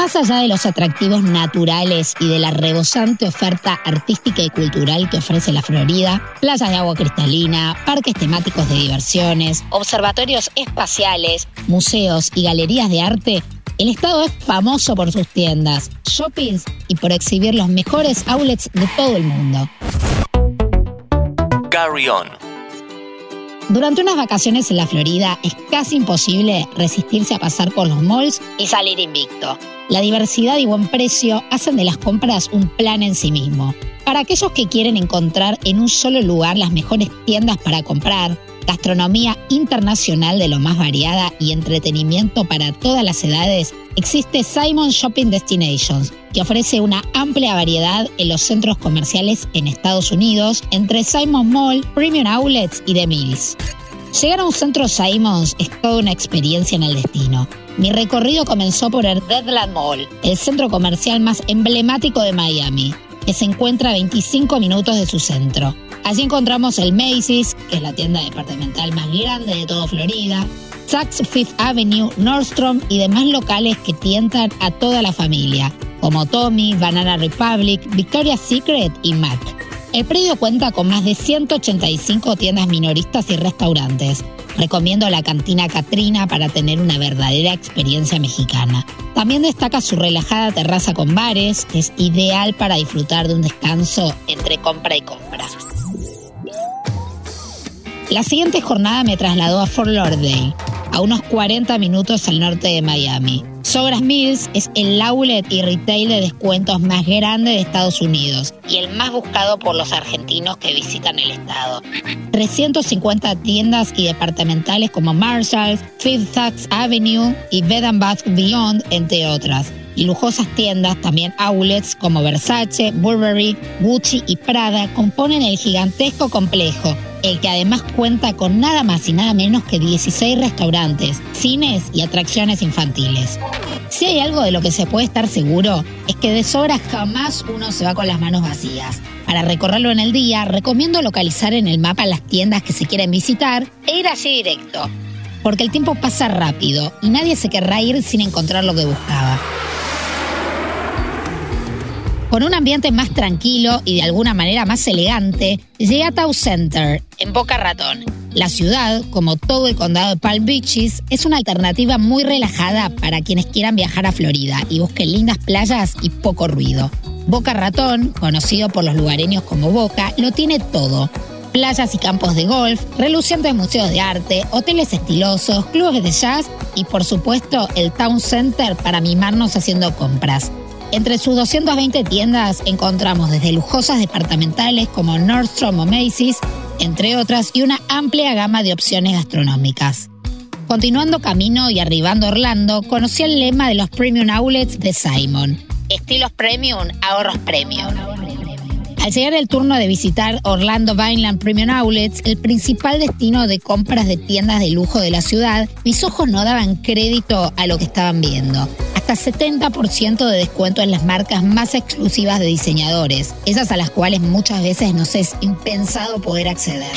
Más allá de los atractivos naturales y de la rebosante oferta artística y cultural que ofrece la Florida, playas de agua cristalina, parques temáticos de diversiones, observatorios espaciales, museos y galerías de arte, el estado es famoso por sus tiendas, shoppings y por exhibir los mejores outlets de todo el mundo. Carry on. Durante unas vacaciones en la Florida es casi imposible resistirse a pasar por los malls y salir invicto. La diversidad y buen precio hacen de las compras un plan en sí mismo. Para aquellos que quieren encontrar en un solo lugar las mejores tiendas para comprar, gastronomía internacional de lo más variada y entretenimiento para todas las edades, existe Simon Shopping Destinations, que ofrece una amplia variedad en los centros comerciales en Estados Unidos, entre Simon Mall, Premium Outlets y The Mills. Llegar a un centro Simons es toda una experiencia en el destino. Mi recorrido comenzó por el Redland Mall, el centro comercial más emblemático de Miami, que se encuentra a 25 minutos de su centro. Allí encontramos el Macy's, que es la tienda departamental más grande de toda Florida, Saks Fifth Avenue, Nordstrom y demás locales que tientan a toda la familia, como Tommy, Banana Republic, Victoria's Secret y MAC. El predio cuenta con más de 185 tiendas minoristas y restaurantes, Recomiendo la cantina Katrina para tener una verdadera experiencia mexicana. También destaca su relajada terraza con bares, que es ideal para disfrutar de un descanso entre compra y compra. La siguiente jornada me trasladó a Fort Lauderdale, a unos 40 minutos al norte de Miami. Sogras Mills es el outlet y retail de descuentos más grande de Estados Unidos y el más buscado por los argentinos que visitan el estado. 350 tiendas y departamentales como Marshalls, Fifth Avenue y Bed Bath Beyond, entre otras. Y lujosas tiendas, también outlets como Versace, Burberry, Gucci y Prada componen el gigantesco complejo el que además cuenta con nada más y nada menos que 16 restaurantes, cines y atracciones infantiles. Si hay algo de lo que se puede estar seguro, es que de sobra jamás uno se va con las manos vacías. Para recorrerlo en el día, recomiendo localizar en el mapa las tiendas que se quieren visitar e ir así directo, porque el tiempo pasa rápido y nadie se querrá ir sin encontrar lo que buscaba. Con un ambiente más tranquilo y de alguna manera más elegante, llegué a Town Center, en Boca Ratón. La ciudad, como todo el condado de Palm Beaches, es una alternativa muy relajada para quienes quieran viajar a Florida y busquen lindas playas y poco ruido. Boca Ratón, conocido por los lugareños como Boca, lo tiene todo. Playas y campos de golf, relucientes museos de arte, hoteles estilosos, clubes de jazz y por supuesto el Town Center para mimarnos haciendo compras. Entre sus 220 tiendas encontramos desde lujosas departamentales como Nordstrom o Macy's, entre otras, y una amplia gama de opciones gastronómicas. Continuando camino y arribando a Orlando, conocí el lema de los Premium Outlets de Simon. Estilos Premium, ahorros Premium. Al llegar el turno de visitar Orlando Vineland Premium Outlets, el principal destino de compras de tiendas de lujo de la ciudad, mis ojos no daban crédito a lo que estaban viendo hasta 70% de descuento en las marcas más exclusivas de diseñadores, esas a las cuales muchas veces nos es impensado poder acceder.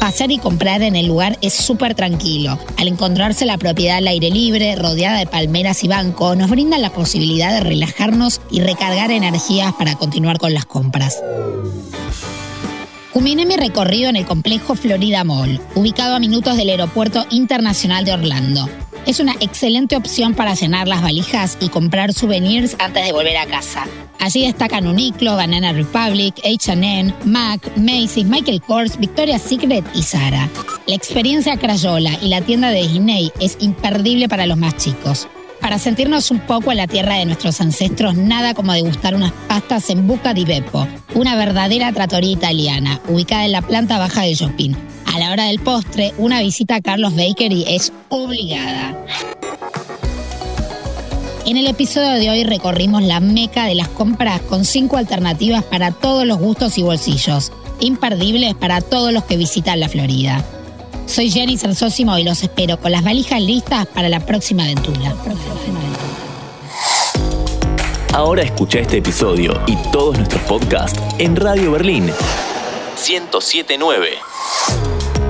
Pasar y comprar en el lugar es súper tranquilo. Al encontrarse la propiedad al aire libre, rodeada de palmeras y banco, nos brinda la posibilidad de relajarnos y recargar energías para continuar con las compras. Culminé mi recorrido en el complejo Florida Mall, ubicado a minutos del Aeropuerto Internacional de Orlando. Es una excelente opción para llenar las valijas y comprar souvenirs antes de volver a casa. Allí destacan Uniqlo, Banana Republic, H&M, MAC, Macy's, Michael Kors, Victoria's Secret y Zara. La experiencia Crayola y la tienda de Disney es imperdible para los más chicos. Para sentirnos un poco en la tierra de nuestros ancestros, nada como degustar unas pastas en Buca di Beppo, una verdadera trattoria italiana, ubicada en la planta baja de Shopping a la hora del postre, una visita a Carlos Bakery es obligada. En el episodio de hoy recorrimos la meca de las compras con cinco alternativas para todos los gustos y bolsillos, imperdibles para todos los que visitan la Florida. Soy Jenny Sersósimo y los espero con las valijas listas para la próxima aventura. Ahora escucha este episodio y todos nuestros podcasts en Radio Berlín 1079